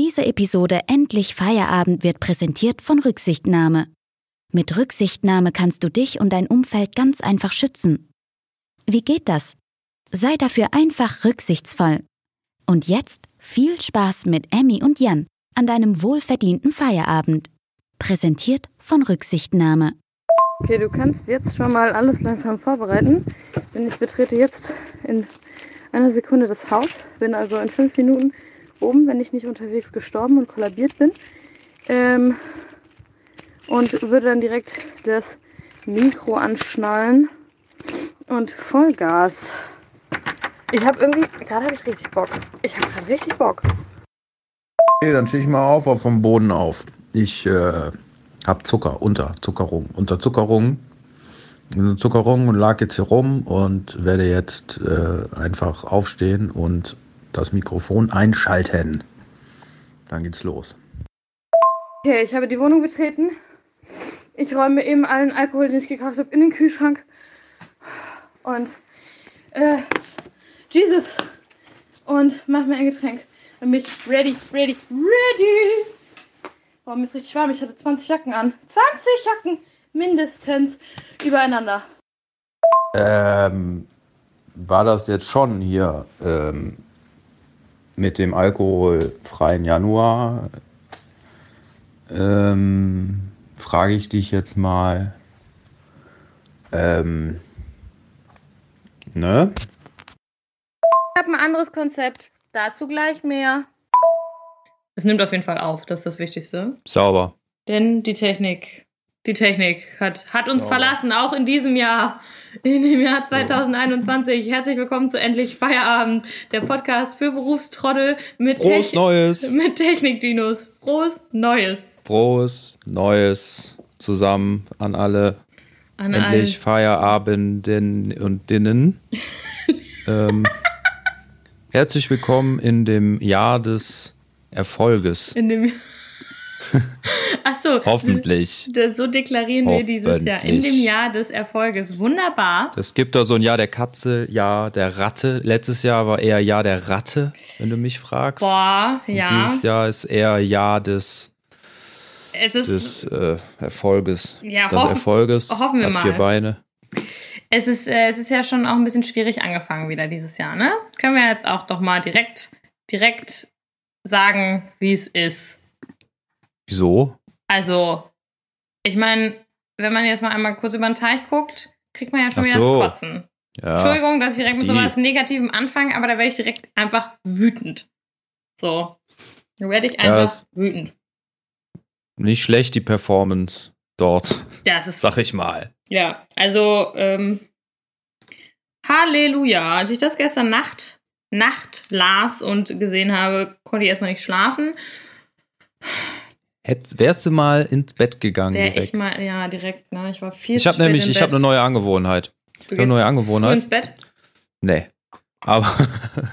Diese Episode Endlich Feierabend wird präsentiert von Rücksichtnahme. Mit Rücksichtnahme kannst du dich und dein Umfeld ganz einfach schützen. Wie geht das? Sei dafür einfach rücksichtsvoll. Und jetzt viel Spaß mit Emmy und Jan an deinem wohlverdienten Feierabend. Präsentiert von Rücksichtnahme. Okay, du kannst jetzt schon mal alles langsam vorbereiten, denn ich betrete jetzt in einer Sekunde das Haus, bin also in fünf Minuten oben, wenn ich nicht unterwegs gestorben und kollabiert bin. Ähm, und würde dann direkt das Mikro anschnallen und Vollgas. Ich habe irgendwie, gerade habe ich richtig Bock. Ich habe gerade richtig Bock. Okay, dann stehe ich mal auf, auf vom Boden auf. Ich äh, habe Zucker, Unterzuckerung, Unterzuckerung, Unterzuckerung und lag jetzt hier rum und werde jetzt äh, einfach aufstehen und das Mikrofon einschalten. Dann geht's los. Okay, ich habe die Wohnung betreten. Ich räume eben allen Alkohol, den ich gekauft habe, in den Kühlschrank. Und äh, Jesus. Und mach mir ein Getränk. Und mich ready, ready, ready. Boah, mir ist richtig warm. Ich hatte 20 Jacken an. 20 Jacken mindestens übereinander. Ähm, war das jetzt schon hier ähm, mit dem alkoholfreien Januar? Ähm, frage ich dich jetzt mal. Ähm, ne? Ich habe ein anderes Konzept. Dazu gleich mehr. Es nimmt auf jeden Fall auf, das ist das Wichtigste. Sauber. Denn die Technik, die Technik hat, hat uns Sauber. verlassen, auch in diesem Jahr, in dem Jahr 2021. Herzlich willkommen zu Endlich Feierabend, der Podcast für Berufstrottel mit, Frohes Tech- Neues. mit Technikdinos. Frohes Neues. Frohes Neues zusammen an alle. An Endlich Feierabenden und Dinnen. ähm, herzlich willkommen in dem Jahr des Erfolges. in dem Ach so, Hoffentlich. So deklarieren wir dieses Jahr. In dem. Jahr des Erfolges. Wunderbar. Es gibt da so ein Jahr der Katze, Jahr der Ratte. Letztes Jahr war eher Jahr der Ratte, wenn du mich fragst. Boah, Und ja. Dieses Jahr ist eher Jahr des, Es ist, des äh, Erfolges. Ja, des hoffen- Erfolges hoffen wir hat mal. vier Beine. Es ist, äh, es ist ja schon auch ein bisschen schwierig angefangen wieder dieses Jahr, ne? Können wir jetzt auch doch mal direkt, direkt sagen, wie es ist. Wieso? Also, ich meine, wenn man jetzt mal einmal kurz über den Teich guckt, kriegt man ja schon Ach wieder so. das Kotzen. Ja. Entschuldigung, dass ich direkt mit die- sowas Negativem anfange, aber da werde ich direkt einfach wütend. So. Da werde ich Ja, einfach das- wütend. Nicht schlecht die Performance dort, Ja, es ist sag ich mal. Ja, also ähm, Halleluja. Als ich das gestern Nacht, Nacht las und gesehen habe, konnte ich erstmal nicht schlafen. Hätt, wärst du mal ins Bett gegangen Wäre direkt? ich mal, ja, direkt, ne? Ich war viel ich habe nämlich, ich habe eine neue Angewohnheit. Du Ich habe eine neue früh Angewohnheit. ins Bett? Nee. Aber,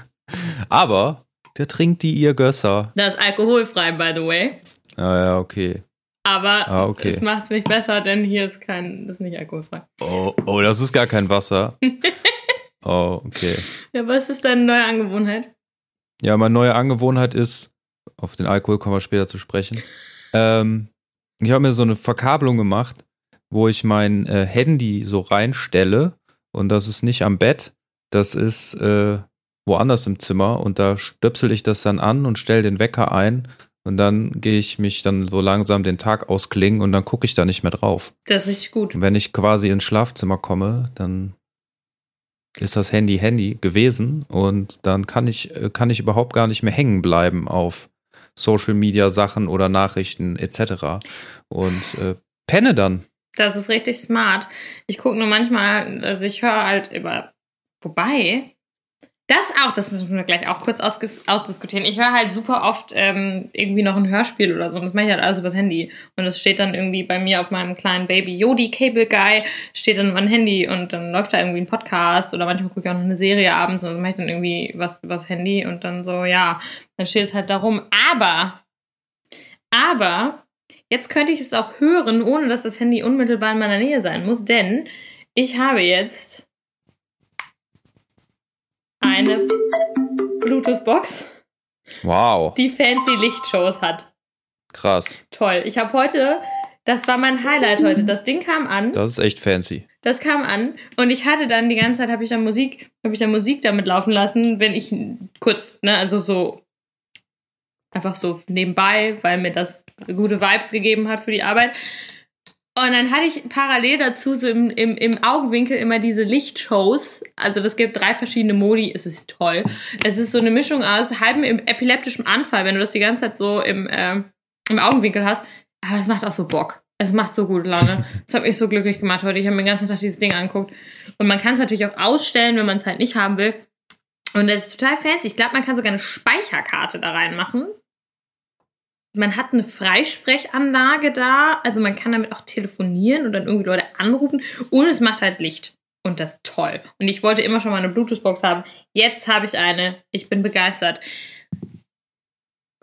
aber, der trinkt die ihr Gösser. Das ist alkoholfrei, by the way. Ah ja, okay. Aber Ah, okay. es macht es nicht besser, denn hier ist kein, das ist nicht alkoholfrei. Oh, oh, das ist gar kein Wasser. Oh, okay. Ja, was ist deine neue Angewohnheit? Ja, meine neue Angewohnheit ist, auf den Alkohol kommen wir später zu sprechen. Ähm, ich habe mir so eine Verkabelung gemacht, wo ich mein äh, Handy so reinstelle und das ist nicht am Bett, das ist äh, woanders im Zimmer und da stöpsel ich das dann an und stelle den Wecker ein und dann gehe ich mich dann so langsam den Tag ausklingen und dann gucke ich da nicht mehr drauf. Das ist richtig gut. Und wenn ich quasi ins Schlafzimmer komme, dann ist das Handy Handy gewesen und dann kann ich, äh, kann ich überhaupt gar nicht mehr hängen bleiben auf Social Media Sachen oder Nachrichten etc. Und äh, penne dann. Das ist richtig smart. Ich gucke nur manchmal, also ich höre halt über. Wobei, das auch, das müssen wir gleich auch kurz ausdiskutieren. Ich höre halt super oft ähm, irgendwie noch ein Hörspiel oder so. Und das mache ich halt alles übers Handy. Und es steht dann irgendwie bei mir auf meinem kleinen Baby Yodi Cable Guy, steht dann mein Handy und dann läuft da irgendwie ein Podcast oder manchmal gucke ich auch noch eine Serie abends und das mache ich dann irgendwie was übers Handy und dann so, ja, dann steht es halt darum. Aber, aber Jetzt könnte ich es auch hören, ohne dass das Handy unmittelbar in meiner Nähe sein muss, denn ich habe jetzt eine Bluetooth-Box Wow, die fancy Lichtshows hat. krass. Toll. Ich habe heute, das war mein Highlight heute. Das Ding kam an. Das ist echt fancy. Das kam an und ich hatte dann die ganze Zeit habe ich dann Musik, habe ich dann Musik damit laufen lassen, wenn ich kurz, ne, also so einfach so nebenbei, weil mir das gute Vibes gegeben hat für die Arbeit. Und dann hatte ich parallel dazu so im, im, im Augenwinkel immer diese Lichtshows. Also das gibt drei verschiedene Modi. Es ist toll. Es ist so eine Mischung aus halbem epileptischem Anfall, wenn du das die ganze Zeit so im, ähm, im Augenwinkel hast. Aber es macht auch so Bock. Es macht so gute Laune. Das hat mich so glücklich gemacht heute. Ich habe mir den ganzen Tag dieses Ding angeguckt. Und man kann es natürlich auch ausstellen, wenn man es halt nicht haben will. Und das ist total fancy. Ich glaube, man kann sogar eine Speicherkarte da reinmachen. Man hat eine Freisprechanlage da. Also man kann damit auch telefonieren und dann irgendwie Leute anrufen. Und es macht halt Licht. Und das ist toll. Und ich wollte immer schon mal eine Bluetooth-Box haben. Jetzt habe ich eine. Ich bin begeistert.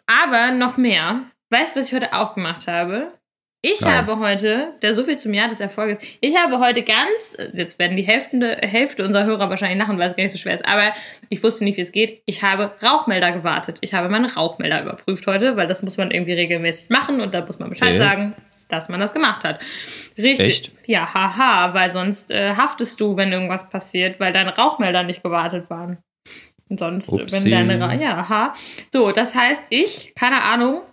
Aber noch mehr. Weißt du, was ich heute auch gemacht habe? Ich Nein. habe heute, der so viel zum Jahr des Erfolges, ich habe heute ganz, jetzt werden die Hälfte, Hälfte unserer Hörer wahrscheinlich lachen, weil es gar nicht so schwer ist, aber ich wusste nicht, wie es geht. Ich habe Rauchmelder gewartet. Ich habe meine Rauchmelder überprüft heute, weil das muss man irgendwie regelmäßig machen und da muss man Bescheid Äh? sagen, dass man das gemacht hat. Richtig. Echt? Ja, haha, weil sonst äh, haftest du, wenn irgendwas passiert, weil deine Rauchmelder nicht gewartet waren. Und sonst, Upsi. wenn deine Ra ja, aha. So, das heißt, ich, keine Ahnung,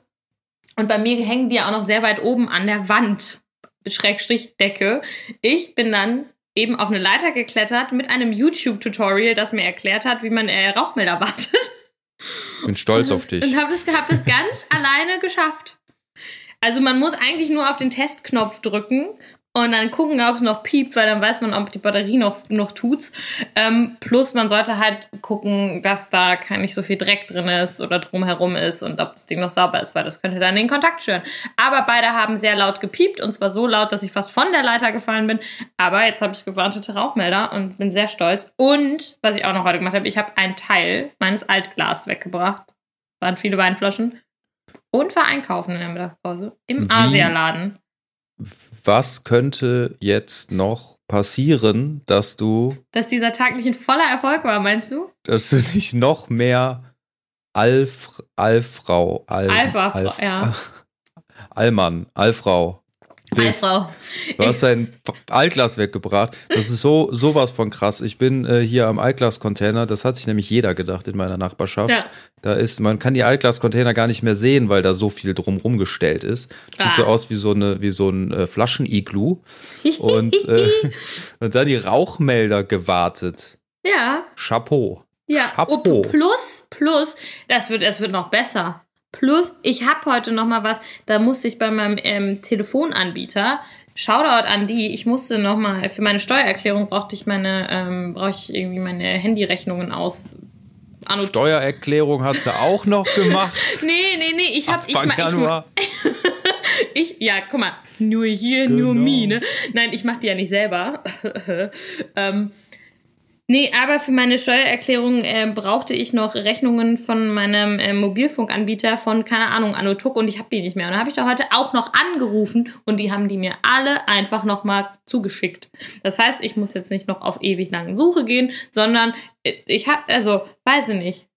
und bei mir hängen die ja auch noch sehr weit oben an der Wand, Schrägstrich Decke. Ich bin dann eben auf eine Leiter geklettert mit einem YouTube-Tutorial, das mir erklärt hat, wie man äh, Rauchmelder wartet. Bin stolz auf dich. Und habe das, hab das ganz alleine geschafft. Also man muss eigentlich nur auf den Testknopf drücken und dann gucken, ob es noch piept, weil dann weiß man, ob die Batterie noch, noch tut's. Ähm, plus man sollte halt gucken, dass da kein nicht so viel Dreck drin ist oder drumherum ist und ob das Ding noch sauber ist, weil das könnte dann den Kontakt stören. Aber beide haben sehr laut gepiept und zwar so laut, dass ich fast von der Leiter gefallen bin. Aber jetzt habe ich gewartete Rauchmelder und bin sehr stolz. Und was ich auch noch heute gemacht habe, ich habe einen Teil meines Altglas weggebracht. Waren viele Weinflaschen. Und war einkaufen in der Mittagspause. Im? Asialaden. Was könnte jetzt noch passieren, dass du, Dass dieser Tag nicht ein voller Erfolg war, meinst du? dass du nicht noch mehr Alf, Alfrau, Al, Alpha-Frau, ja. Allmann, Allfrau bist. Alfrau. Du hast dein Altglas weggebracht. Das ist so sowas von krass. Ich bin äh, hier am Altglas-Container. Das hat sich nämlich jeder gedacht in meiner Nachbarschaft. Ja. Da ist, man kann die Altglas-Container gar nicht mehr sehen, weil da so viel drumrum gestellt ist. Sieht Ah. so aus wie so eine, wie so ein äh, Flaschen-Iglu. Und, äh, und dann die Rauchmelder gewartet. Ja, Chapeau. ja. Chapeau. Oh, plus, plus, das wird, das wird noch besser. Plus, ich habe heute noch mal was, da musste ich bei meinem ähm, Telefonanbieter, Shoutout an die, ich musste noch mal, für meine Steuererklärung brauchte ich meine, ähm, brauche ich irgendwie meine Handyrechnungen aus. Anno Steuererklärung hat sie auch noch gemacht. Nee, nee, nee, ich habe ich, ma- ich, Januar. Ich, ja, guck mal, nur hier, nur Genau. me, ne? Nein, ich mach die ja nicht selber. ähm, nee, aber für meine Steuererklärung äh, brauchte ich noch Rechnungen von meinem äh, Mobilfunkanbieter von, keine Ahnung, Anotuk und ich habe die nicht mehr. Und da habe ich da heute auch noch angerufen und die haben die mir alle einfach nochmal zugeschickt. Das heißt, ich muss jetzt nicht noch auf ewig lange Suche gehen, sondern äh, ich habe, also, weiß ich nicht.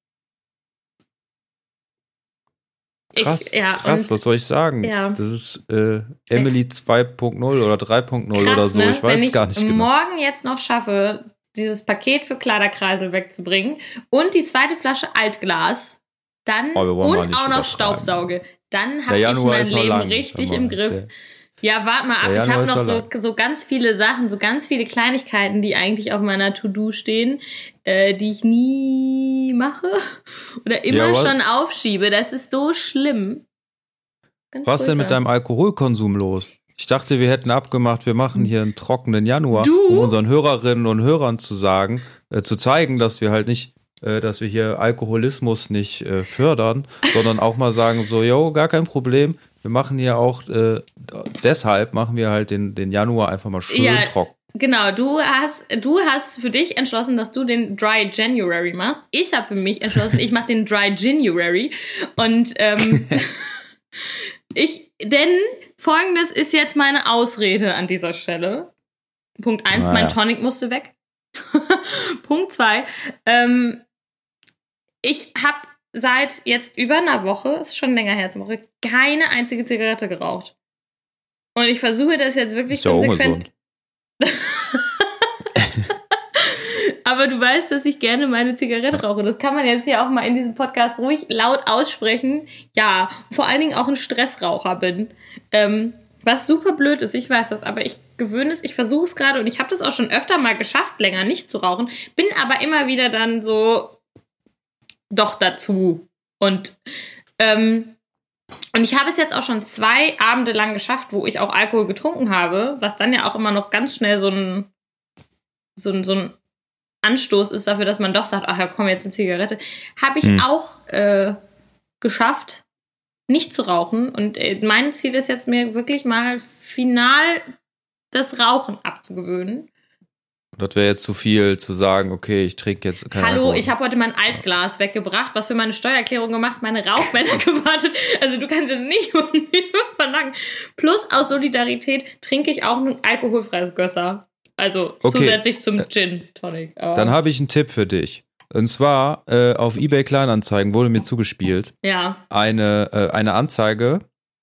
Krass, ich, ja, krass, und- was soll ich sagen? Ja. Das ist äh, Emily 2.0 oder 3.0 oder so. ne? Ich weiß Wenn ich gar nicht genau. morgen jetzt noch schaffe, dieses Paket für Kleiderkreisel wegzubringen und die zweite Flasche Altglas, dann Oh, und auch noch. Staubsauge, dann habe ich mein ist Leben lang. richtig im Griff. der- Ja, warte mal ab. Ich habe ist noch so, lang. so ganz viele Sachen, so ganz viele Kleinigkeiten, die eigentlich auf meiner To-Do stehen, äh, die ich nie mache oder immer Ja, schon aufschiebe. Das ist so schlimm. Ganz Was denn mit deinem Alkoholkonsum los? Ich dachte, wir hätten abgemacht, wir machen hier einen trockenen Januar, Du? um unseren Hörerinnen und Hörern zu sagen, äh, zu zeigen, dass wir halt nicht, äh, dass wir hier Alkoholismus nicht äh, fördern, sondern auch mal sagen, so, yo, gar kein Problem. Wir machen hier auch, äh, deshalb machen wir halt den, den Januar einfach mal schön Ja. trocken. Genau, du hast, du hast für dich entschlossen, dass du den Dry January machst. Ich habe für mich entschlossen, ich mache den Dry January. Und ähm, ich, denn folgendes ist jetzt meine Ausrede an dieser Stelle. Punkt eins, Naja. mein Tonic musste weg. Punkt zwei, ähm, ich habe seit jetzt über einer Woche, ist schon länger her Woche, keine einzige Zigarette geraucht. Und ich versuche das jetzt wirklich Ist ja konsequent. ungesund. Aber du weißt, dass ich gerne meine Zigarette rauche. Das kann man jetzt hier auch mal in diesem Podcast ruhig laut aussprechen. Ja, vor allen Dingen auch ein Stressraucher bin. Ähm, was super blöd ist, ich weiß das, aber ich gewöhne es, ich versuche es gerade und ich habe das auch schon öfter mal geschafft, länger nicht zu rauchen, bin aber immer wieder dann so doch dazu. Und, ähm, und ich habe es jetzt auch schon zwei Abende lang geschafft, wo ich auch Alkohol getrunken habe, was dann ja auch immer noch ganz schnell so ein, so ein, so ein Anstoß ist dafür, dass man doch sagt, ach ja, komm, jetzt eine Zigarette. Habe ich Hm. auch äh, geschafft, nicht zu rauchen. Und äh, mein Ziel ist jetzt mir wirklich mal final das Rauchen abzugewöhnen. Das wäre jetzt zu viel zu sagen, okay, ich trinke jetzt kein Hallo, Alkohol. ich habe heute mein Altglas weggebracht, was für meine Steuererklärung gemacht, meine Rauchmelder gewartet. Also du kannst jetzt nicht von mir verlangen. Plus aus Solidarität trinke ich auch ein alkoholfreies Gösser. Also Okay. zusätzlich zum Gin Tonic. Dann habe ich einen Tipp für dich. Und zwar äh, auf eBay Kleinanzeigen wurde mir zugespielt ja. eine, äh, eine Anzeige,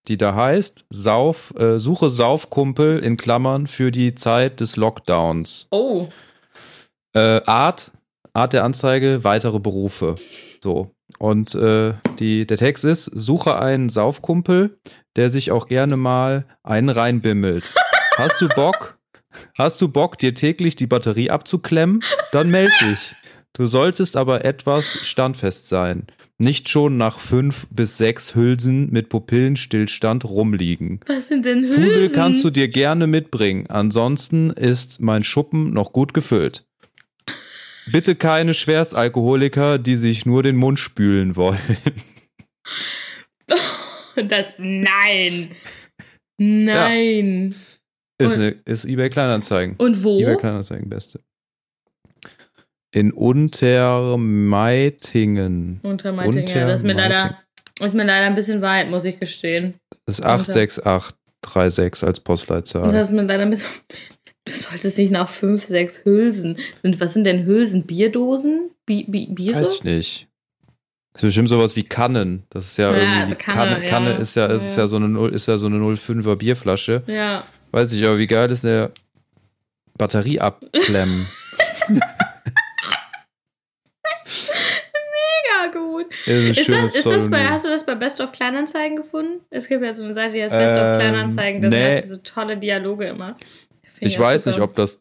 die da heißt, Sauf, äh, suche Saufkumpel in Klammern für die Zeit des Lockdowns. Oh. Äh, Art, Art der Anzeige, weitere Berufe. So. Und äh, die, der Text ist, suche einen Saufkumpel, der sich auch gerne mal einen reinbimmelt. Hast du Bock? Hast du Bock, dir täglich die Batterie abzuklemmen? Dann meld dich. Du solltest aber etwas standfest sein. Nicht schon nach fünf bis sechs Hülsen mit Pupillenstillstand rumliegen. Was sind denn Hülsen? Fusel kannst du dir gerne mitbringen. Ansonsten ist mein Schuppen noch gut gefüllt. Bitte keine Schwerstalkoholiker, die sich nur den Mund spülen wollen. Das, nein. Nein. Ist, eine, ist eBay Kleinanzeigen. Und wo? eBay Kleinanzeigen beste. In Untermeitingen. Untermeitingen, ja. Das ist mir leider, ist mir leider ein bisschen weit, muss ich gestehen. Das ist Unter- 86836 als Postleitzahl. das ist mir leider ein bisschen. Du solltest nicht nach fünf, sechs Hülsen. Sind, was sind denn Hülsen? Bierdosen? Bi Bi Biere? Weiß ich nicht. Das ist bestimmt sowas wie Kannen. Das ist ja, Ja, irgendwie. Kanne, Kanne, Kanne ja. ist ja, ist Ja. ja so eine ist ja so eine 05er Bierflasche. Ja. Weiß ich, aber wie geil ist eine Batterie abklemmen? Ja, gut. Ist, Ist das, ist das bei, hast du das bei Best of Kleinanzeigen gefunden? Es gibt ja so eine Seite, die heißt Best of Ähm, Kleinanzeigen. Das nee. hat diese tolle Dialoge immer. Find Ich ja weiß super. nicht, ob das.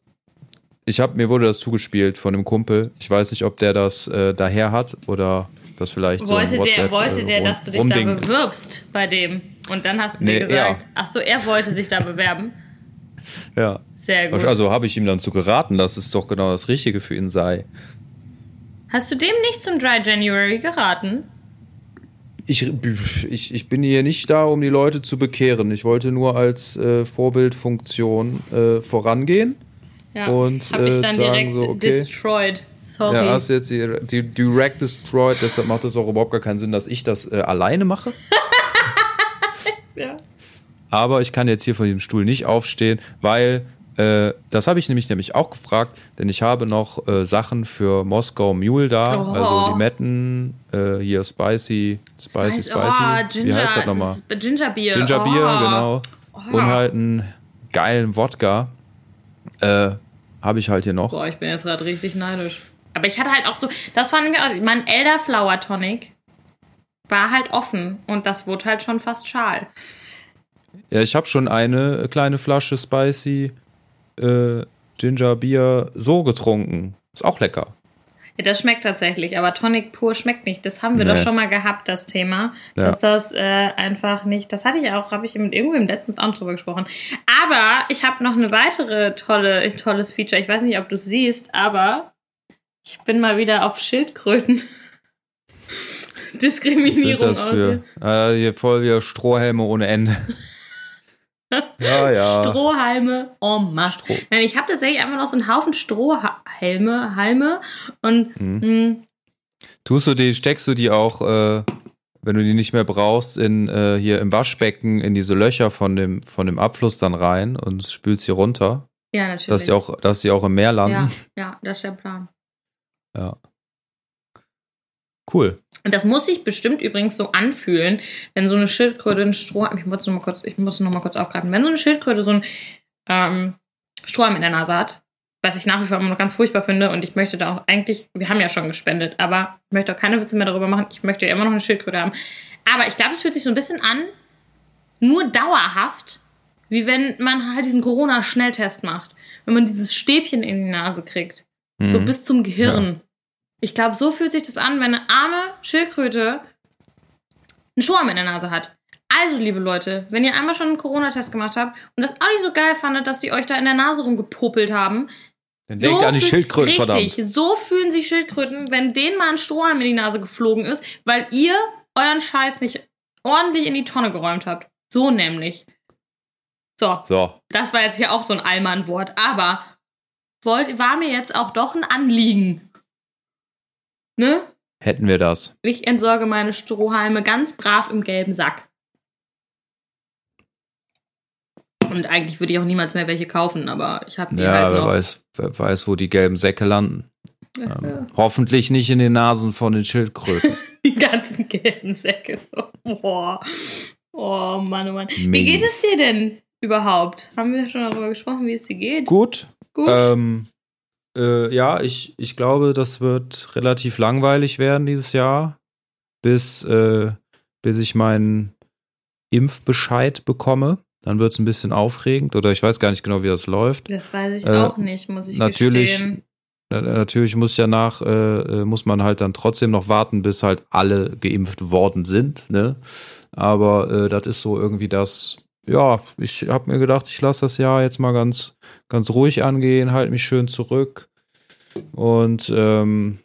Ich habe mir wurde das zugespielt von einem Kumpel. Ich weiß nicht, ob der das äh, daher hat oder das vielleicht Wollte so der, wollte äh, der, dass du dich da bewirbst bei dem. Und dann hast du Nee, dir gesagt, ach so, er wollte sich da bewerben. Ja. Sehr gut. Also habe ich ihm dann zu geraten, dass es doch genau das Richtige für ihn sei. Hast du dem nicht zum Dry January geraten? Ich, ich, ich bin hier nicht da, um die Leute zu bekehren. Ich wollte nur als äh, Vorbildfunktion äh, vorangehen. Ja. Und, Hab ich äh, dann sagen direkt so, okay. destroyed. Sorry. Ja, hast jetzt die, die direct destroyed, deshalb macht es auch überhaupt gar keinen Sinn, dass ich das äh, alleine mache. Ja. Aber ich kann jetzt hier von dem Stuhl nicht aufstehen, weil äh, das habe ich nämlich nämlich auch gefragt, denn ich habe noch äh, Sachen für Moskau Mule da, Oh. also Limetten, äh, hier Spicy, Spicy, Spicy. Oh, Ginger, Wie heißt das nochmal? ist Gingerbier. Gingerbier, oh. genau. Oh. Und halt einen geilen Wodka. Äh, habe ich halt hier noch. Boah, ich bin jetzt gerade richtig neidisch. Aber ich hatte halt auch so, das war nämlich aus, mein Elderflower Tonic war halt offen und das wurde halt schon fast schal. Ja, ich habe schon eine kleine Flasche Spicy äh, Ginger Bier so getrunken. Ist auch lecker. Ja, das schmeckt tatsächlich, aber Tonic pur schmeckt nicht. Das haben wir Nee. doch schon mal gehabt, das Thema. Ja. Dass das äh, einfach nicht, das hatte ich auch, habe ich im, irgendwo im letzten auch drüber gesprochen. Aber ich habe noch eine weitere tolle, tolles Feature. Ich weiß nicht, ob du es siehst, aber ich bin mal wieder auf Schildkröten. Was sind Diskriminierung das für? Äh, hier voll wieder Strohhelme ohne Ende. Ja, ja. Strohhalme en masse. Stroh. Nein, ich habe tatsächlich einfach noch so einen Haufen Strohhalme Halme und Mhm. mh, Tust du die, steckst du die auch, äh, wenn du die nicht mehr brauchst, in äh, hier im Waschbecken in diese Löcher von dem, von dem Abfluss dann rein und spülst sie runter, ja, natürlich. dass sie auch, dass sie auch im Meer ja, landen. ja, das ist der Plan. Ja. Cool. Und das muss sich bestimmt übrigens so anfühlen, wenn so eine Schildkröte ein Strohhalm, ich muss noch mal kurz, ich muss noch mal kurz aufgreifen, wenn so eine Schildkröte so ein ähm, Strohhalm in der Nase hat, was ich nach wie vor immer noch ganz furchtbar finde und ich möchte da auch eigentlich, wir haben ja schon gespendet, aber ich möchte auch keine Witze mehr darüber machen, ich möchte ja immer noch eine Schildkröte haben. Aber ich glaube, es fühlt sich so ein bisschen an, nur dauerhaft, wie wenn man halt diesen Corona-Schnelltest macht. Wenn man dieses Stäbchen in die Nase kriegt. So Mhm. bis zum Gehirn. Ich glaube, so fühlt sich das an, wenn eine arme Schildkröte einen Sturm in der Nase hat. Also, liebe Leute, wenn ihr einmal schon einen Corona-Test gemacht habt und das auch nicht so geil fandet, dass die euch da in der Nase rumgepopelt haben, Dann denkt an die Schildkröten, Richtig, verdammt. so fühlen sich Schildkröten, wenn denen mal ein Strohhalm in die Nase geflogen ist, weil ihr euren Scheiß nicht ordentlich in die Tonne geräumt habt. So nämlich. So, So. das war jetzt hier auch so ein Allmann-Wort, aber wollt, war mir jetzt auch doch ein Anliegen. Ne? Hätten wir das. Ich entsorge meine Strohhalme ganz brav im gelben Sack. Und eigentlich würde ich auch niemals mehr welche kaufen, aber ich habe die Ja, halt wer noch. weiß, wer weiß, wo die gelben Säcke landen. Ähm, hoffentlich nicht in den Nasen von den Schildkröten. Die ganzen gelben Säcke. Boah. Oh Mann, oh Mann. Wie Mies. geht es dir denn überhaupt? Haben wir schon darüber gesprochen, wie es dir geht? Gut. Gut. Ähm, äh, ja, ich, ich glaube, das wird relativ langweilig werden dieses Jahr, bis, äh, bis ich meinen Impfbescheid bekomme. Dann wird es ein bisschen aufregend oder ich weiß gar nicht genau, wie das läuft. das weiß ich äh, auch nicht, muss ich natürlich- gestehen. Na- Natürlich muss ja nach, äh, äh, muss man halt dann trotzdem noch warten, bis halt alle geimpft worden sind, ne? Aber äh, das ist so irgendwie das, ja, ich habe mir gedacht, ich lasse das Jahr jetzt mal ganz, ganz ruhig angehen, halte mich schön zurück und ähm,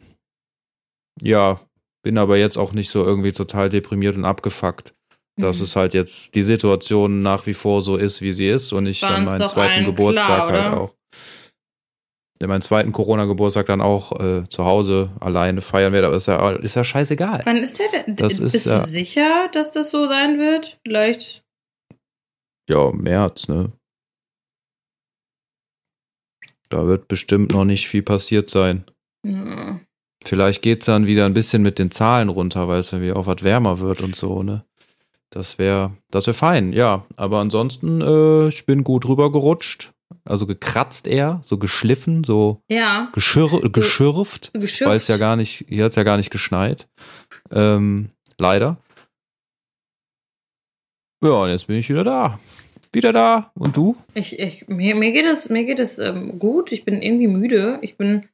ja, bin aber jetzt auch nicht so irgendwie total deprimiert und abgefuckt, dass Mhm. es halt jetzt die Situation nach wie vor so ist, wie sie ist und ich dann meinen zweiten Geburtstag klar, halt auch meinen zweiten Corona-Geburtstag dann auch äh, zu Hause alleine feiern werde, aber ist ja, ist ja scheißegal. Wann ist der denn? Das ist, Bist ja- du sicher, dass das so sein wird? Vielleicht. Ja, März, ne? Da wird bestimmt noch nicht viel passiert sein. Ja. Vielleicht geht's dann wieder ein bisschen mit den Zahlen runter, weil es wieder auch was wärmer wird und so, ne? Das wäre das wär fein, ja. Aber ansonsten, äh, ich bin gut rübergerutscht. Also gekratzt eher, so geschliffen, so Ja. geschirr geschürft. Geschürft. weil es ja gar nicht, hier hat es ja gar nicht geschneit. Ähm, leider. Ja, und jetzt bin ich wieder da. Wieder da. Und du? Ich, ich, mir, mir geht es, mir geht es ähm, gut. Ich bin irgendwie müde. Ich bin,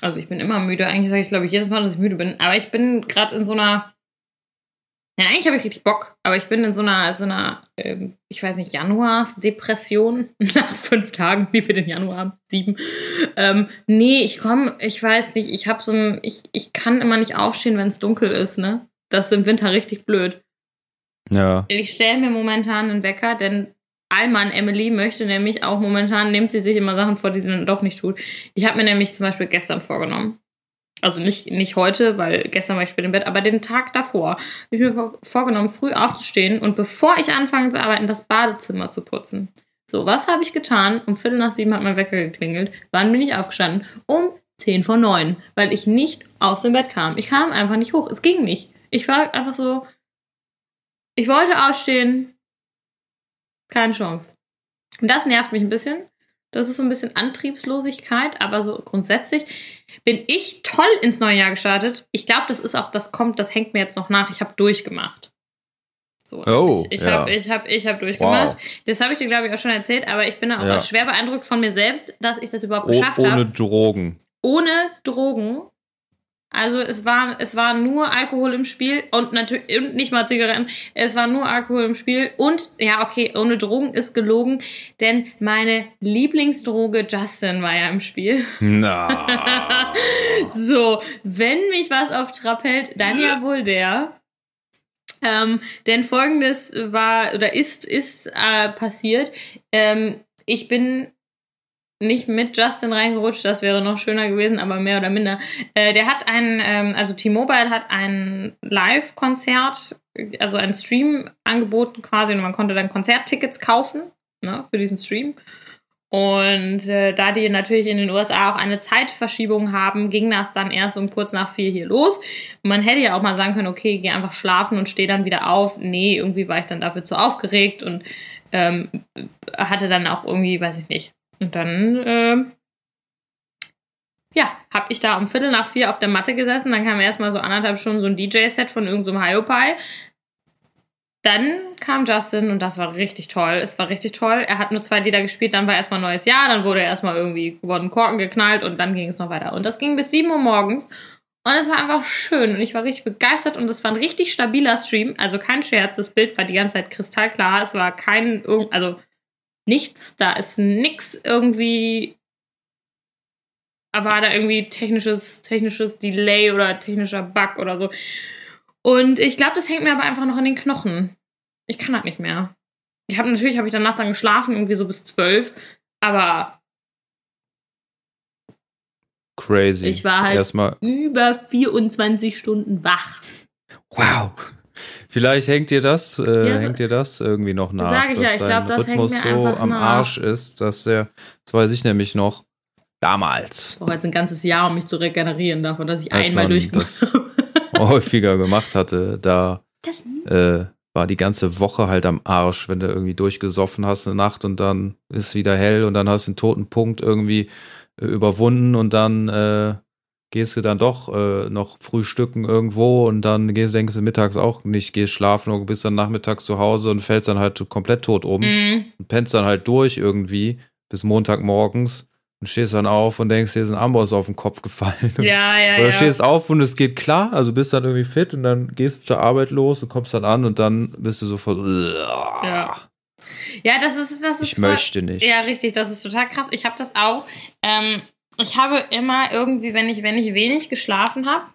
also ich bin immer müde. Eigentlich sage ich, glaube ich, jedes Mal, dass ich müde bin. Aber ich bin gerade in so einer. Ja, eigentlich habe ich richtig Bock, aber ich bin in so einer, so einer, ähm, ich weiß nicht, Januarsdepression nach fünf Tagen, die wir den Januar haben, sieben. Ähm, nee, ich komme, ich weiß nicht, ich habe so ein, ich, ich kann immer nicht aufstehen, wenn es dunkel ist, ne? Das ist im Winter richtig blöd. Ja. Ich stelle mir momentan einen Wecker, denn Alman Emily möchte nämlich auch momentan, nimmt sie sich immer Sachen vor, die sie dann doch nicht tut. Ich habe mir nämlich zum Beispiel gestern vorgenommen. Also nicht, nicht heute, weil gestern war ich spät im Bett, aber den Tag davor habe ich mir vor- vorgenommen, früh aufzustehen und bevor ich anfange zu arbeiten, das Badezimmer zu putzen. So, was habe ich getan? Um Viertel nach sieben hat mein Wecker geklingelt. Wann bin ich aufgestanden? Um zehn vor neun, weil ich nicht aus dem Bett kam. Ich kam einfach nicht hoch. Es ging nicht. Ich war einfach so, ich wollte aufstehen. Keine Chance. Und das nervt mich ein bisschen. Das ist so ein bisschen Antriebslosigkeit, aber so grundsätzlich bin ich toll ins neue Jahr gestartet. Ich glaube, das ist auch, das kommt, das hängt mir jetzt noch nach. Ich habe durchgemacht. So, Oh, ich, ich ja. habe ich hab, ich hab durchgemacht. Das habe ich dir, glaube ich, auch schon erzählt, aber ich bin auch Ja. schwer beeindruckt von mir selbst, dass ich das überhaupt Oh, geschafft ohne habe Drogen. ohne Drogen. Also es war, es war nur Alkohol im Spiel und natürlich und nicht mal Zigaretten. Es war nur Alkohol im Spiel und ja, okay, ohne Drogen ist gelogen, denn meine Lieblingsdroge Justin war ja im Spiel. Na. so, wenn mich was auf Trab hält, dann ja wohl der. Ähm, denn folgendes war oder ist, ist äh, passiert. Ähm, ich bin nicht mit Justin reingerutscht, das wäre noch schöner gewesen, aber mehr oder minder. Äh, der hat ein, ähm, also T-Mobile hat ein Live-Konzert, also einen Stream angeboten quasi und man konnte dann Konzerttickets kaufen ne, für diesen Stream. Und äh, da die natürlich in den USA auch eine Zeitverschiebung haben, ging das dann erst um kurz nach vier hier los. Man hätte ja auch mal sagen können, okay, geh einfach schlafen und steh dann wieder auf. Nee, irgendwie war ich dann dafür zu aufgeregt und ähm, hatte dann auch irgendwie, weiß ich nicht. Und dann, äh, ja, habe ich da um Viertel nach vier auf der Matte gesessen. Dann kam erstmal so anderthalb Stunden so ein DJ-Set von irgendeinem so Hiopai. Dann kam Justin und das war richtig toll. Es war richtig toll. Er hat nur zwei Lieder gespielt, dann war erstmal neues Jahr, dann wurde erstmal irgendwie wurden Korken geknallt und dann ging es noch weiter. Und das ging bis 7 Uhr morgens. Und es war einfach schön und ich war richtig begeistert und es war ein richtig stabiler Stream. Also kein Scherz, das Bild war die ganze Zeit kristallklar. Es war kein, also nichts, da ist nix irgendwie, war da irgendwie technisches, technisches Delay oder technischer Bug oder so. Und ich glaube, das hängt mir aber einfach noch in den Knochen. Ich kann das nicht mehr. Ich habe natürlich habe ich danach dann geschlafen, irgendwie so bis zwölf, aber crazy. Ich war halt Erstmal. über 24 Stunden wach. Wow. Vielleicht hängt dir das, äh, Ja, hängt dir das irgendwie noch nach, Sag ich ja, dass ich dein glaub, das hängt Rhythmus mir so am nach. Arsch ist, dass der, das weiß ich nämlich noch, damals Ich brauche jetzt ein ganzes Jahr, um mich zu regenerieren davon, dass ich Als einmal durchgemacht habe. häufiger gemacht hatte, da Das, äh, war die ganze Woche halt am Arsch, wenn du irgendwie durchgesoffen hast eine Nacht und dann ist wieder hell und dann hast du den toten Punkt irgendwie äh, überwunden und dann äh, gehst du dann doch äh, noch frühstücken irgendwo und dann gehst, denkst du mittags auch nicht, gehst schlafen und bist dann nachmittags zu Hause und fällst dann halt komplett tot um mm, und pennst dann halt durch irgendwie bis Montagmorgens und stehst dann auf und denkst, dir ist ein Amboss auf den Kopf gefallen. ja, ja, Oder ja. stehst auf und es geht klar, also bist dann irgendwie fit und dann gehst du zur Arbeit los und kommst dann an und dann bist du so voll. Ja. Ja, das ist, das ist Ich möchte nicht. Ja, richtig, das ist total krass. Ich habe das auch. Ähm, ich habe immer irgendwie, wenn ich, wenn ich wenig geschlafen habe,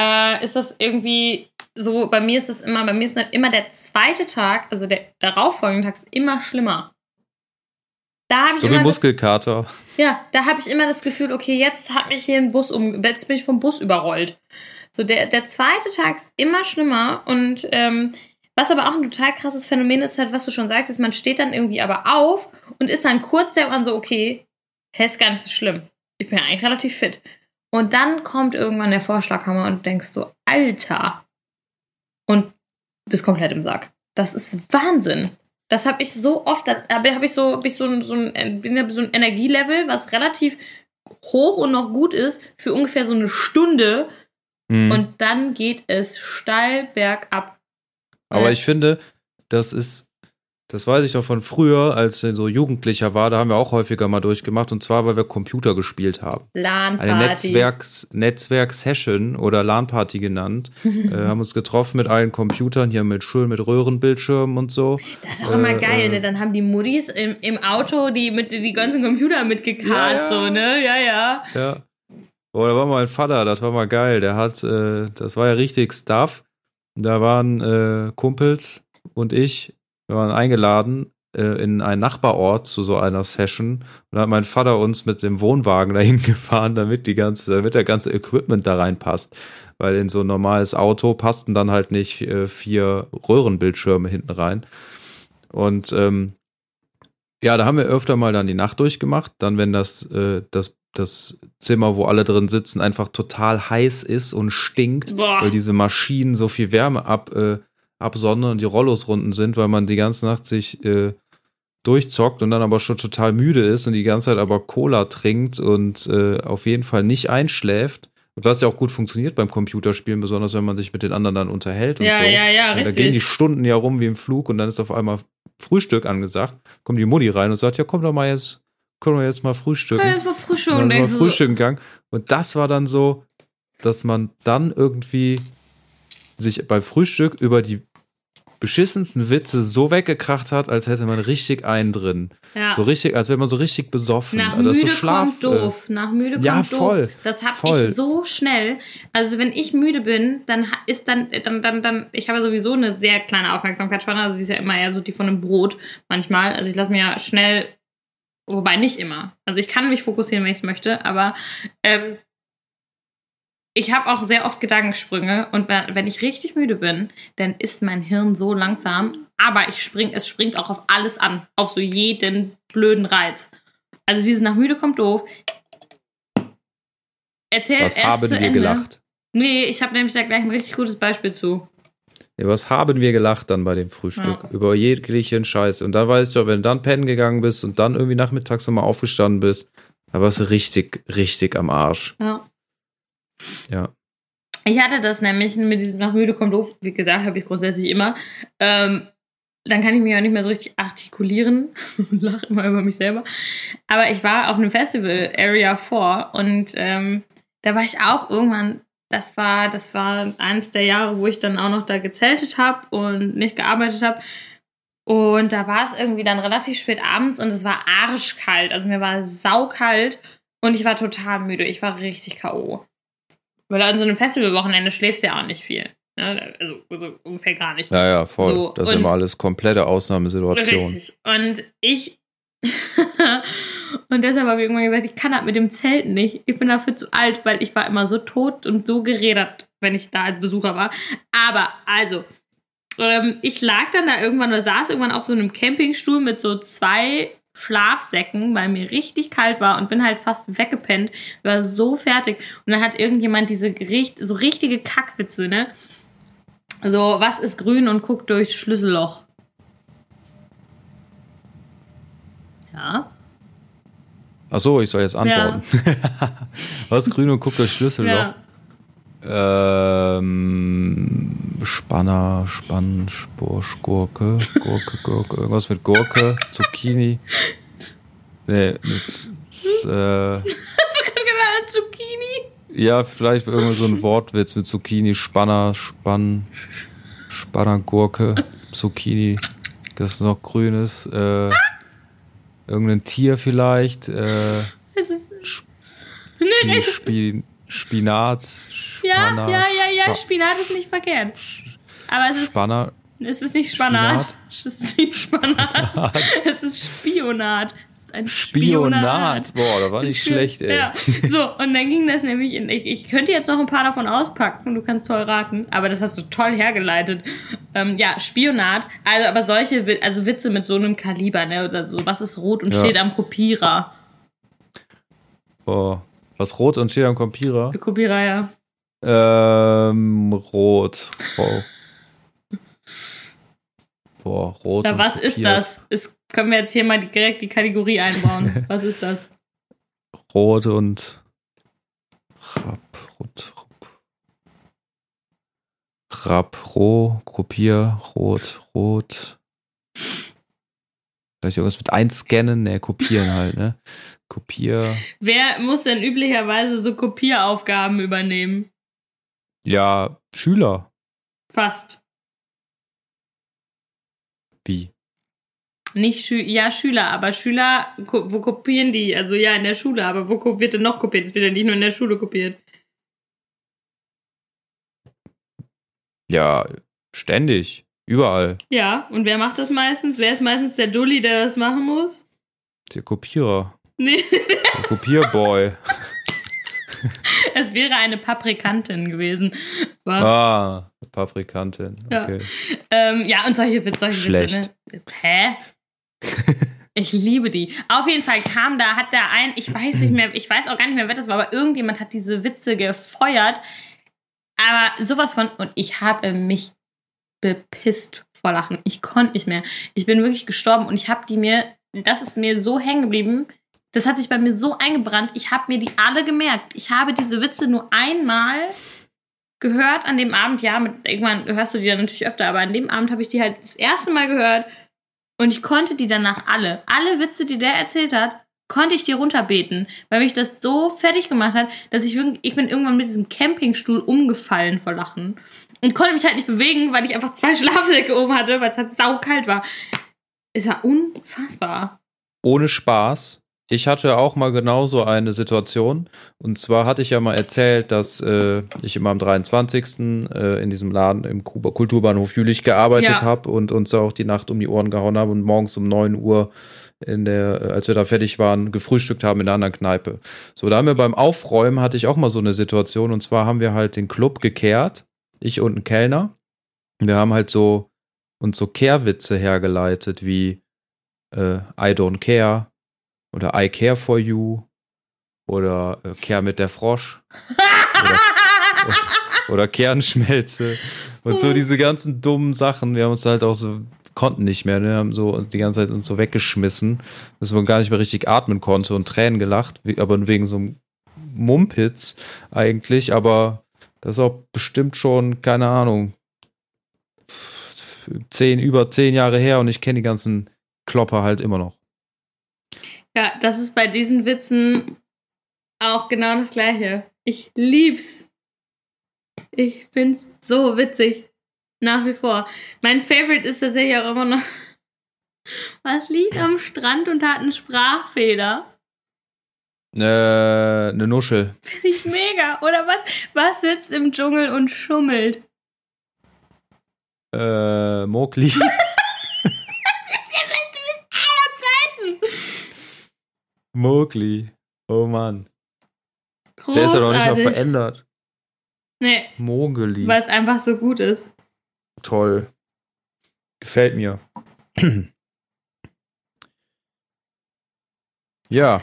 äh, ist das irgendwie so, bei mir ist das immer, bei mir ist das immer der zweite Tag, also der darauffolgende Tag ist immer schlimmer. Da habe ich So wie immer das, Muskelkater. ja, da habe ich immer das Gefühl, okay, jetzt hat mich hier ein Bus um, jetzt bin ich vom Bus überrollt. So, der, der zweite Tag ist immer schlimmer und ähm, was aber auch ein total krasses Phänomen ist, halt, was du schon sagtest, man steht dann irgendwie aber auf und ist dann kurz der Mann so, okay, hä, ist gar nicht so schlimm. Ich bin ja eigentlich relativ fit. Und dann kommt irgendwann der Vorschlaghammer und du denkst so, Alter. Und bist komplett im Sack. Das ist Wahnsinn. Das habe ich so oft, da habe hab ich so, ich so, ein- so, ein, so ein Energielevel, was relativ hoch und noch gut ist, für ungefähr so eine Stunde. Mhm. Und dann geht es steil bergab. Aber ich finde, das ist, das weiß ich noch von früher, als ich so Jugendlicher war, da haben wir auch häufiger mal durchgemacht und zwar, weil wir Computer gespielt haben. Eine LAN-Partys. Netzwerks, Netzwerk-Session oder LAN-Party genannt. äh, haben uns getroffen mit allen Computern, hier mit schön mit Röhrenbildschirmen und so. Das ist auch immer Äh, geil, äh. ne? Dann haben die Muddis im, im Auto die mit die ganzen Computer mitgekarrt, Ja, ja. so, ne? Ja, ja. Ja. Oh, da war mein Vater, das war mal geil. Der hat, äh, das war ja richtig Stuff. Da waren äh, Kumpels und ich, wir waren eingeladen äh, in einen Nachbarort zu so einer Session. Und da hat mein Vater uns mit dem Wohnwagen dahin gefahren, damit die ganze, damit der ganze Equipment da reinpasst. Weil in so ein normales Auto passten dann halt nicht äh, vier Röhrenbildschirme hinten rein. Und ähm, ja, da haben wir öfter mal dann die Nacht durchgemacht. Dann, wenn das, äh, das, das Zimmer, wo alle drin sitzen, einfach total heiß ist und stinkt, Boah. weil diese Maschinen so viel Wärme ab, äh, absondern und die Rollos runden sind, weil man die ganze Nacht sich äh, durchzockt und dann aber schon total müde ist und die ganze Zeit aber Cola trinkt und äh, auf jeden Fall nicht einschläft. Und was ja auch gut funktioniert beim Computerspielen, besonders wenn man sich mit den anderen dann unterhält und Ja, so. ja, ja, Und da gehen die richtig. Stunden ja rum wie im Flug und dann ist auf einmal Frühstück angesagt. Kommt die Mutti rein und sagt, ja, komm doch mal jetzt, können wir jetzt mal frühstücken. Ja, jetzt mal Frühstück und dann sind wir denkst du so, frühstücken gegangen. Und das war dann so, dass man dann irgendwie sich beim Frühstück über die beschissensten Witze so weggekracht hat, als hätte man richtig einen drin. ja. So richtig, als wäre man so richtig besoffen. Nach Also müde so Schlaf, kommt doof. Nach müde kommt ja, doof. voll, Das habe ich so schnell. Also wenn ich müde bin, dann ist dann, dann, dann, dann, ich habe sowieso eine sehr kleine Aufmerksamkeitsspanne. Also sie ist ja immer eher so die von einem Brot manchmal. Also ich lasse mir ja schnell, wobei nicht immer. Also ich kann mich fokussieren, wenn ich es möchte, aber ähm, ich habe auch sehr oft Gedankensprünge und wenn, ich richtig müde bin, dann ist mein Hirn so langsam, aber ich spring, es springt auch auf alles an, auf so jeden blöden Reiz. Also dieses nach müde kommt doof. Erzähl Was erst haben zu wir Ende. gelacht? Nee, ich habe nämlich da gleich ein richtig gutes Beispiel zu. Ja, was haben wir gelacht dann bei dem Frühstück? Ja. Über jeglichen Scheiß. Und dann weißt du, wenn du dann pennen gegangen bist und dann irgendwie nachmittags nochmal aufgestanden bist, da warst du richtig, richtig am Arsch. Ja. Ja. Ich hatte das nämlich mit diesem nach müde kommt doof, wie gesagt, habe ich grundsätzlich immer. Ähm, dann kann ich mich auch nicht mehr so richtig artikulieren und lache immer über mich selber. Aber ich war auf einem Festival, Area 4, und ähm, da war ich auch irgendwann, das war, das war eines der Jahre, wo ich dann auch noch da gezeltet habe und nicht gearbeitet habe. Und da war es irgendwie dann relativ spät abends und es war arschkalt. Also mir war saukalt und ich war total müde. Ich war richtig K.O. Weil an so einem Festivalwochenende schläfst du ja auch nicht viel. Ne? Also, also ungefähr gar nicht. Ja, ja, voll. So, das ist immer alles komplette Ausnahmesituation. Richtig. Und ich. und deshalb habe ich irgendwann gesagt, ich kann das mit dem Zelten nicht. Ich bin dafür zu alt, weil ich war immer so tot und so gerädert, wenn ich da als Besucher war. Aber, also, ähm, ich lag dann da irgendwann oder saß irgendwann auf so einem Campingstuhl mit so zwei Schlafsäcken, weil mir richtig kalt war und bin halt fast weggepennt. War so fertig. Und dann hat irgendjemand diese Gericht, so richtige Kackwitze, ne? So, was ist grün und guckt durchs Schlüsselloch? Ja. Ach so, ich soll jetzt antworten. Was grün und guckt das Schlüsselloch? Ja. Ähm, Spanner, Spann, Spor, Gurke, Gurke, Gurke, irgendwas mit Gurke, Zucchini. Nee, mit, äh, Hast du gerade gesagt, Zucchini? ja, vielleicht irgendwie so ein Wortwitz mit Zucchini, Spanner, Spann, Spanner, Gurke, Zucchini, das noch grün ist, äh, irgendein Tier vielleicht, äh, Es ist. Sp- Nee, richtig. Spi Spinat, Ja, Spanner, ja, ja, ja, Spa- Spinat ist nicht verkehrt. Aber es ist, Spanner, es ist nicht Spanat. Spinat? Es ist nicht Spanat. es ist Spionat. Es ist ein Spionat. Boah, das war nicht Spio- schlecht, ey. Ja, so, und dann ging das nämlich in, ich, ich könnte jetzt noch ein paar davon auspacken, du kannst toll raten, aber das hast du toll hergeleitet. Ähm, ja, Spionat, also aber solche, also Witze mit so einem Kaliber, ne, oder so, was ist rot und Ja. steht am Kopierer? Boah. Was rot und steht am Kopierer? Kopierer, ja. Ähm, rot. Boah. Boah, rot. Na, was ist kopiert. das? Ist, können wir jetzt hier mal direkt die Kategorie einbauen. was ist das? Rot und Rap, rot, Rap. Rap, ro, kopier, rot, rot. Vielleicht irgendwas mit einscannen, ne, kopieren halt, ne? Kopier. Wer muss denn üblicherweise so Kopieraufgaben übernehmen? Ja, Schüler. Fast. Wie? Nicht Schü ja, Schüler, aber Schüler, wo kopieren die? Also ja, in der Schule, aber wo wird denn noch kopiert? Es wird ja nicht nur in der Schule kopiert. Ja, ständig. Überall. Ja, und wer macht das meistens? Wer ist meistens der Dulli, der das machen muss? Der Kopierer. Nee, Kopierboy. es wäre eine Paprikantin gewesen. Aber, ah, Paprikantin. Ja. Okay. ähm, ja, und solche, Witze, solche Schlecht. Witze, ne? Hä? Ich liebe die. Auf jeden Fall kam da, hat der ein, ich weiß nicht mehr, ich weiß auch gar nicht mehr, wer das war, aber irgendjemand hat diese Witze gefeuert. Aber sowas von, und ich habe mich bepisst vor Lachen. Ich konnte nicht mehr. Ich bin wirklich gestorben und ich habe die mir, das ist mir so hängen geblieben. Das hat sich bei mir so eingebrannt. Ich habe mir die alle gemerkt. Ich habe diese Witze nur einmal gehört an dem Abend. Ja, mit, irgendwann hörst du die dann natürlich öfter, aber an dem Abend habe ich die halt das erste Mal gehört und ich konnte die danach alle, alle Witze, die der erzählt hat, konnte ich die runterbeten, weil mich das so fertig gemacht hat, dass ich wirklich, ich bin irgendwann mit diesem Campingstuhl umgefallen vor Lachen und konnte mich halt nicht bewegen, weil ich einfach zwei Schlafsäcke oben hatte, weil es halt saukalt war. Es war unfassbar. Ohne Spaß. Ich hatte auch mal genauso eine Situation. Und zwar hatte ich ja mal erzählt, dass äh, ich immer am 23. Äh, in diesem Laden im Kuba- Kulturbahnhof Jülich gearbeitet Ja. habe und uns auch die Nacht um die Ohren gehauen haben und morgens um 9 Uhr, in der, äh, als wir da fertig waren, gefrühstückt haben in einer anderen Kneipe. So, da haben wir beim Aufräumen hatte ich auch mal so eine Situation. Und zwar haben wir halt den Club gekehrt, ich und ein Kellner. Wir haben halt so uns so Kehrwitze hergeleitet, wie äh, I don't care oder I care for you oder äh, Care mit der Frosch oder, oder Kernschmelze und so diese ganzen dummen Sachen. Wir haben uns halt auch so konnten nicht mehr, ne? haben so die ganze Zeit uns so weggeschmissen, dass man gar nicht mehr richtig atmen konnte und Tränen gelacht, aber wegen so einem Mumpitz eigentlich, aber das ist auch bestimmt schon, keine Ahnung, zehn, über zehn Jahre her und ich kenne die ganzen Klopper halt immer noch. Ja, das ist bei diesen Witzen auch genau das gleiche. Ich lieb's. Ich find's so witzig. Nach wie vor. Mein Favorite ist tatsächlich auch immer noch. Was liegt am Strand und hat einen Sprachfehler? Äh, eine Nuschel. Finde ich mega. Oder was? Was sitzt im Dschungel und schummelt? Äh, Mowgli. Das ist ja beste mit aller Zeiten. Mowgli. Oh Mann. Großartig. Der ist ja noch nicht mal verändert. Nee, Mowgli. weil es einfach so gut ist. Toll. Gefällt mir. ja,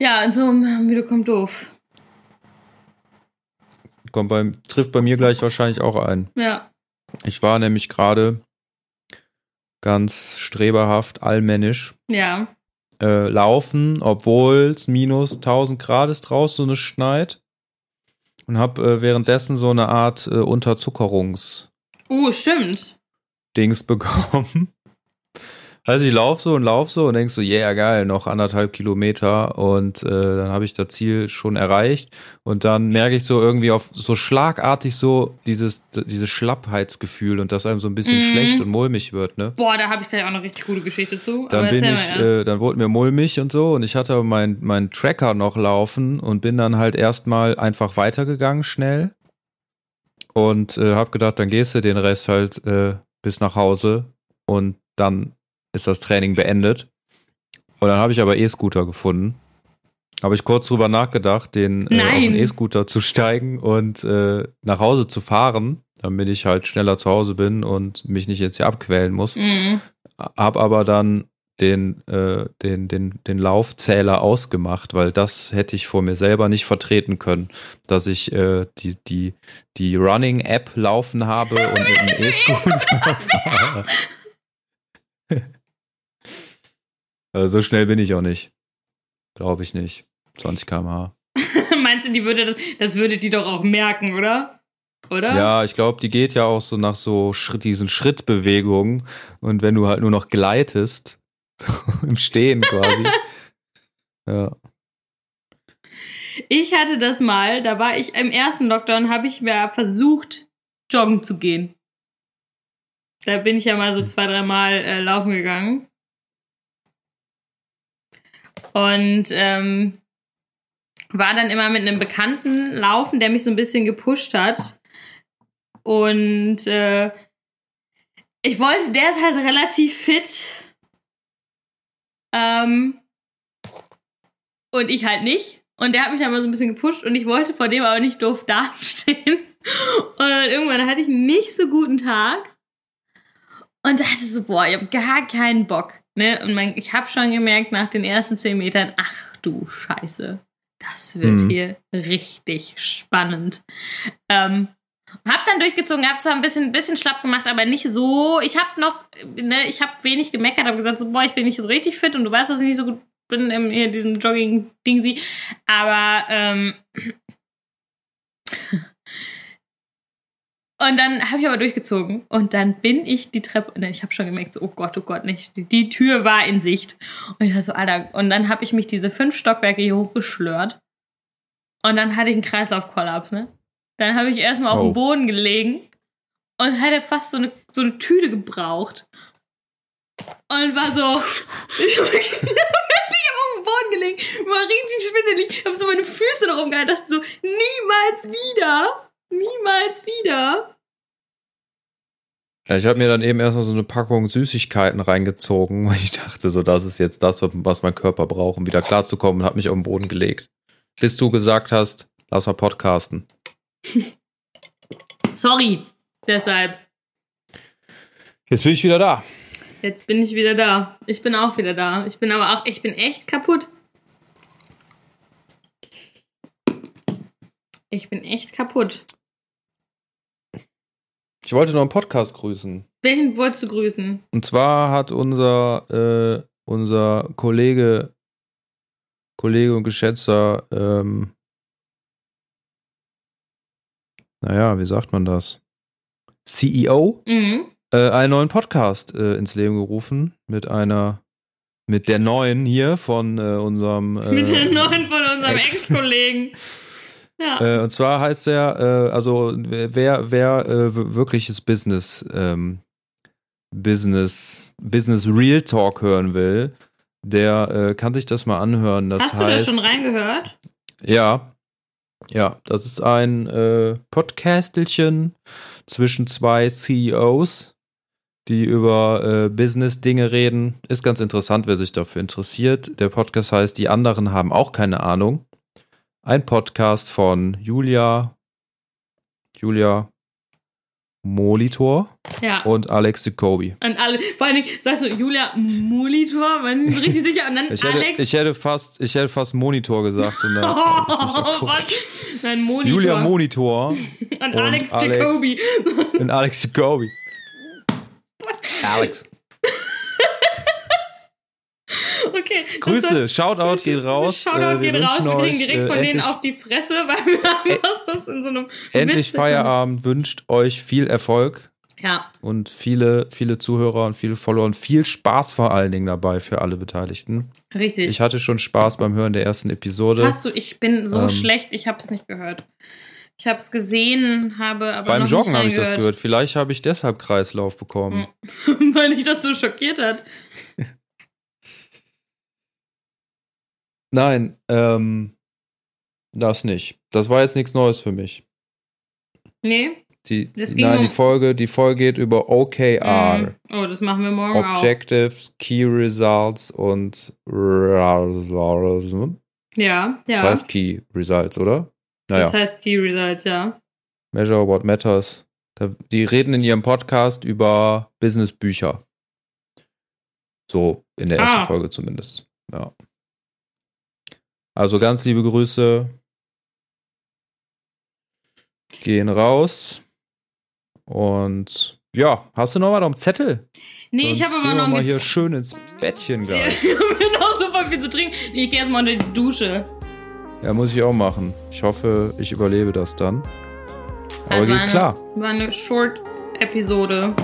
Ja, in so einem Video kommt doof. kommt beim, trifft bei mir gleich wahrscheinlich auch ein. Ja. Ich war nämlich gerade ganz streberhaft allmännisch Ja. Äh, laufen, obwohl es minus 1000 Grad ist draußen und es schneit. Und habe äh, währenddessen so eine Art äh, Unterzuckerungs- Uh, stimmt. Dings bekommen. Also ich laufe so und laufe so und denk so, yeah, geil, noch anderthalb Kilometer und äh, dann habe ich das Ziel schon erreicht und dann merke ich so irgendwie auf so schlagartig so dieses, dieses Schlappheitsgefühl und dass einem so ein bisschen Mhm. schlecht und mulmig wird, ne? Boah, da habe ich gleich auch eine richtig gute Geschichte zu. Dann bin ich, äh, dann wurde mir mulmig und so und ich hatte meinen mein Tracker noch laufen und bin dann halt erstmal einfach weitergegangen schnell und äh, habe gedacht, dann gehst du den Rest halt äh, bis nach Hause und dann ist das Training beendet. Und dann habe ich aber E-Scooter gefunden. Habe ich kurz drüber nachgedacht, den äh, auf den E-Scooter zu steigen und äh, nach Hause zu fahren, damit ich halt schneller zu Hause bin und mich nicht jetzt hier abquälen muss Mhm. hab aber dann den, äh, den, den, den Laufzähler ausgemacht, weil das hätte ich vor mir selber nicht vertreten können, dass ich äh, die, die, die Running-App laufen habe und mit dem E-Scooter fahre. also so schnell bin ich auch nicht. Glaube ich nicht. 20 km/h. Meinst du, die würde das, das würde die doch auch merken, oder? Oder? Ja, ich glaube, die geht ja auch so nach so Schritt, diesen Schrittbewegungen. Und wenn du halt nur noch gleitest, im Stehen quasi. ja. Ich hatte das mal, da war ich im ersten Lockdown, habe ich mir versucht, joggen zu gehen. Da bin ich ja mal so zwei, dreimal äh, laufen gegangen. Und ähm, war dann immer mit einem Bekannten laufen, der mich so ein bisschen gepusht hat. Und äh, ich wollte, der ist halt relativ fit. Ähm, und ich halt nicht. Und der hat mich dann mal so ein bisschen gepusht und ich wollte vor dem aber nicht doof dastehen. Und irgendwann hatte ich einen nicht so guten Tag und dachte so, boah, ich habe gar keinen Bock. Ne? Und mein, ich habe schon gemerkt nach den ersten zehn Metern, ach du Scheiße, das wird Mhm. hier richtig spannend. Ähm, hab dann durchgezogen, hab zwar ein bisschen, bisschen schlapp gemacht, aber nicht so. Ich hab noch, ne, ich hab wenig gemeckert, hab gesagt so, boah, ich bin nicht so richtig fit und du weißt, dass ich nicht so gut bin in diesem Jogging-Dingsi. Aber, ähm, Und dann habe ich aber durchgezogen und dann bin ich die Treppe, ne, ich habe schon gemerkt, so, oh Gott, oh Gott, nicht. Die, die Tür war in Sicht. Und ich war so, Alter, und dann habe ich mich diese fünf Stockwerke hier hochgeschlört. Und dann hatte ich einen Kreislaufkollaps, ne? Dann habe ich erstmal auf Oh. dem Boden gelegen und hatte fast so eine, so eine Tüte gebraucht. Und war so. ich habe auf dem Boden gelegen, war richtig schwindelig, habe so meine Füße noch umgehalten, dachte so, niemals wieder, niemals wieder. Ich habe mir dann eben erstmal so eine Packung Süßigkeiten reingezogen, weil ich dachte, so, das ist jetzt das, was mein Körper braucht, um wieder klarzukommen und habe mich auf den Boden gelegt. Bis du gesagt hast, lass mal podcasten. Sorry, deshalb. Jetzt bin ich wieder da. Jetzt bin ich wieder da. Ich bin auch wieder da. Ich bin aber auch, ich bin echt kaputt. Ich bin echt kaputt. Ich wollte noch einen Podcast grüßen. Welchen wolltest du grüßen? Und zwar hat unser, äh, unser Kollege, Kollege und geschätzter, ähm, naja, wie sagt man das? CEO Mhm. äh, einen neuen Podcast äh, ins Leben gerufen mit einer, mit der neuen hier von äh, unserem äh, Mit der neuen von unserem Ex. Ex-Kollegen. Ja. Äh, und zwar heißt er, äh, also wer, wer äh, wirkliches Business, ähm, Business, Business Real Talk hören will, der äh, kann sich das mal anhören. Das Hast du da heißt, schon reingehört? Ja, ja, das ist ein äh, Podcastelchen zwischen zwei CEOs, die über äh, Business-Dinge reden. Ist ganz interessant, wer sich dafür interessiert. Der Podcast heißt Die anderen haben auch keine Ahnung. Ein Podcast von Julia, Julia Molitor Ja. und Alex Jacobi. Und alle, vor allen Dingen sagst du Julia Molitor, man ist richtig sicher. Und dann Ich hätte, Alex. ich hätte fast, ich hätte fast Monitor gesagt. Und dann, oh, was? Nein, Monitor. Julia Monitor und, und Alex Alex. Jacobi. und Alex Jacobi. Alex. Okay. Grüße, Shoutout geht raus. Shoutout Äh, geht raus. Wir kriegen direkt äh, von denen endlich- auf die Fresse, weil wir haben das in so einem Endlich Feierabend wünscht euch viel Erfolg Ja, und viele, viele Zuhörer und viele Follower und viel Spaß vor allen Dingen dabei für alle Beteiligten. richtig. Ich hatte schon Spaß beim Hören der ersten Episode. Hast du, ich bin so Ähm. schlecht, ich habe es nicht gehört. Ich habe es gesehen, habe aber beim Joggen habe ich das gehört. Vielleicht habe ich deshalb Kreislauf bekommen. weil dich das so schockiert hat. Nein, ähm, das nicht. Das war jetzt nichts Neues für mich. Nee? Die, nein, um- die Folge, die Folge geht über OKR. Mhm. Oh, das machen wir morgen auch. Objectives, Key Results und Results. Ja, ja. Das heißt Key Results, oder? Naja, Das heißt Key Results, ja. Measure What Matters. Die reden in ihrem Podcast über Businessbücher. So in der ersten Ah. Folge zumindest. Ja. Also ganz liebe Grüße. Gehen raus. Und ja, hast du noch was am Zettel? Nee, ich Sonst habe aber noch mal hier schön ins Bettchen Ich gleich. habe noch super viel zu trinken. Nee, ich gehe erstmal unter die Dusche. Ja, muss ich auch machen. Ich hoffe, ich überlebe das dann. Aber Also geht eine, klar. War eine Short-Episode.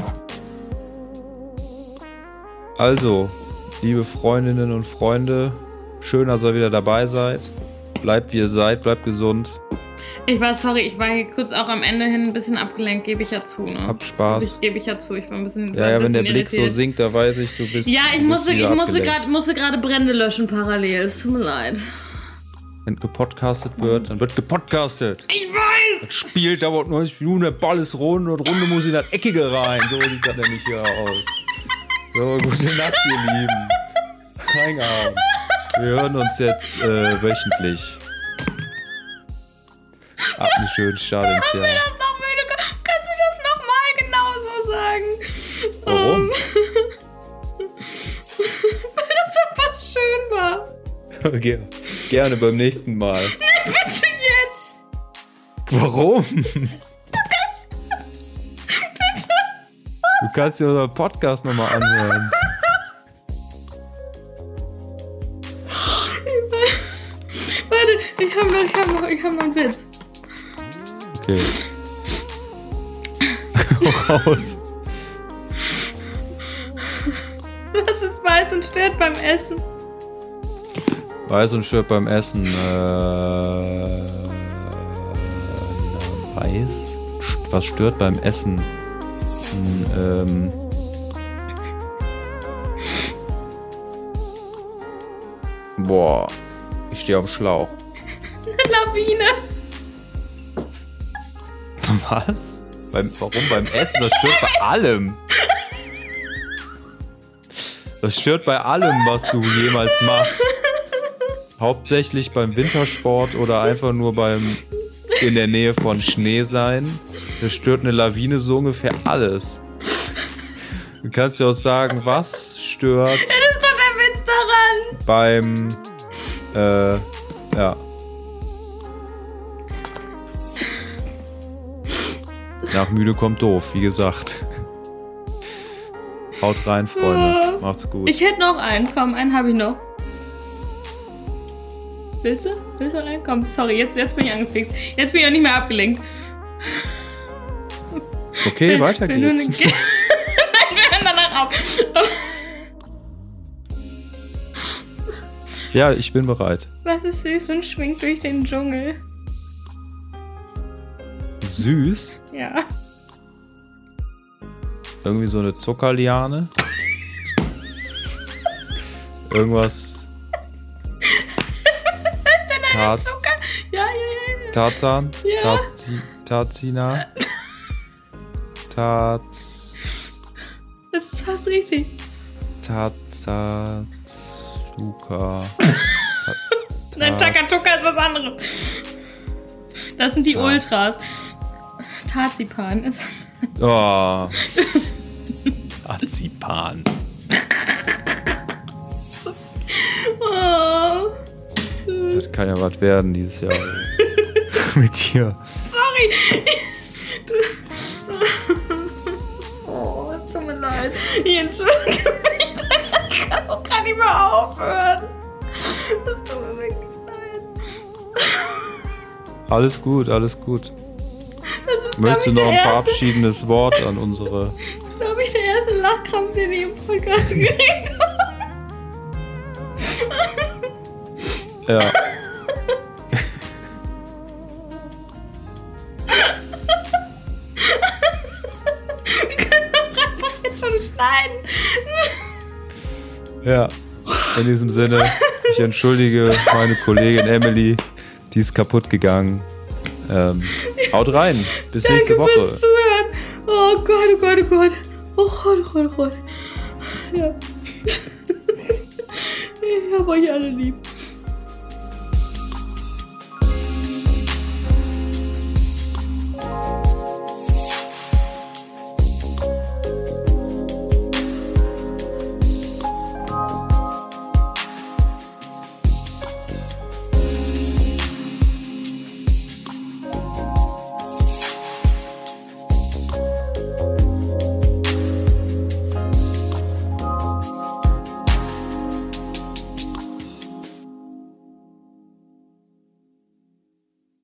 Also, liebe Freundinnen und Freunde, schön, dass ihr wieder dabei seid. Bleibt wie ihr seid, bleibt gesund, Ich war sorry, ich war hier kurz auch am Ende hin ein bisschen abgelenkt, gebe ich ja zu, ne? habt Spaß. Ich gebe ich ja zu, ich war ein bisschen. Ja, ja, wenn der bisschen Blick so irritiert. sinkt, da weiß ich, du bist. Ja, ich musste, ich musste gerade musste gerade Brände löschen parallel. Es tut mir leid. Wenn gepodcastet wird, dann wird gepodcastet. Ich weiß! Das Spiel dauert 90 Minuten, der Ball ist rund und Runde muss in das Eckige rein. So sieht das nämlich hier aus. So, gute Nacht, ihr Lieben. Reingehauen. Wir hören uns jetzt äh, wöchentlich. Habt einen schönen Start ins Jahr. Kannst du das nochmal genauso sagen? Warum? Ähm, Weil das einfach schön war. Ger- Gerne beim nächsten Mal. Bitte jetzt! Warum? Du kannst dir unseren Podcast nochmal anhören. hab noch, einen Witz. Okay. Raus. Was ist weiß und stört beim Essen? Weiß und stört beim Essen. Äh, weiß? Was stört beim Essen? Hm, ähm. Boah, ich stehe am Schlauch. Lawine. Was? Beim, warum beim Essen? Das stört bei allem. Das stört bei allem, was du jemals machst. Hauptsächlich beim Wintersport oder einfach nur beim in der Nähe von Schnee sein. Das stört eine Lawine so ungefähr alles. Du kannst ja auch sagen, was stört Das ist doch der Witz daran. beim äh, ja. Nach müde kommt doof, wie gesagt. Haut rein, Freunde. Macht's gut. Ich hätte noch einen. Komm, einen habe ich noch. Willst du? Willst du rein? Komm, sorry, jetzt, jetzt bin ich angefixt. Jetzt bin ich auch nicht mehr abgelenkt. Okay, weiter nur geht's. eine- Nein, wir hören danach auf. Ja, ich bin bereit. Was ist süß und schwingt durch den Dschungel? Süß. Ja. Irgendwie so eine Zuckerliane. Irgendwas. Tat, Zucker. Ja, ja, ja. Tarzan? Ja. Tarzi, Tarzina? Tat. Das ist fast richtig. Tat. Tat. Luca. Nein, Takatuka ist was anderes. Das sind die. Ultras. Tarzipan ist. Oh. Tarzipan. Oh. Das kann ja was werden dieses Jahr. Mit dir. Sorry. Oh, es tut mir leid. Ich entschuldige mich. Ich kann auch gar nicht mehr aufhören. Das tut mir wirklich leid. Alles gut, alles gut. Das ist, Möchtest du glaub noch ich, ein verabschiedendes Wort an unsere. glaube ich, der erste Lachkrampf, den ich im Podcast gekriegt habe. Ja. Wir können doch einfach jetzt schon schneiden. Ja. In diesem Sinne, ich entschuldige meine Kollegin Emily, die ist kaputt gegangen. Ähm, haut rein. Bis nächste Danke Woche. fürs Zuhören. Oh Gott, oh Gott, oh Gott. Oh Gott, oh Gott, oh Gott. Ja. Ich hab euch alle lieb.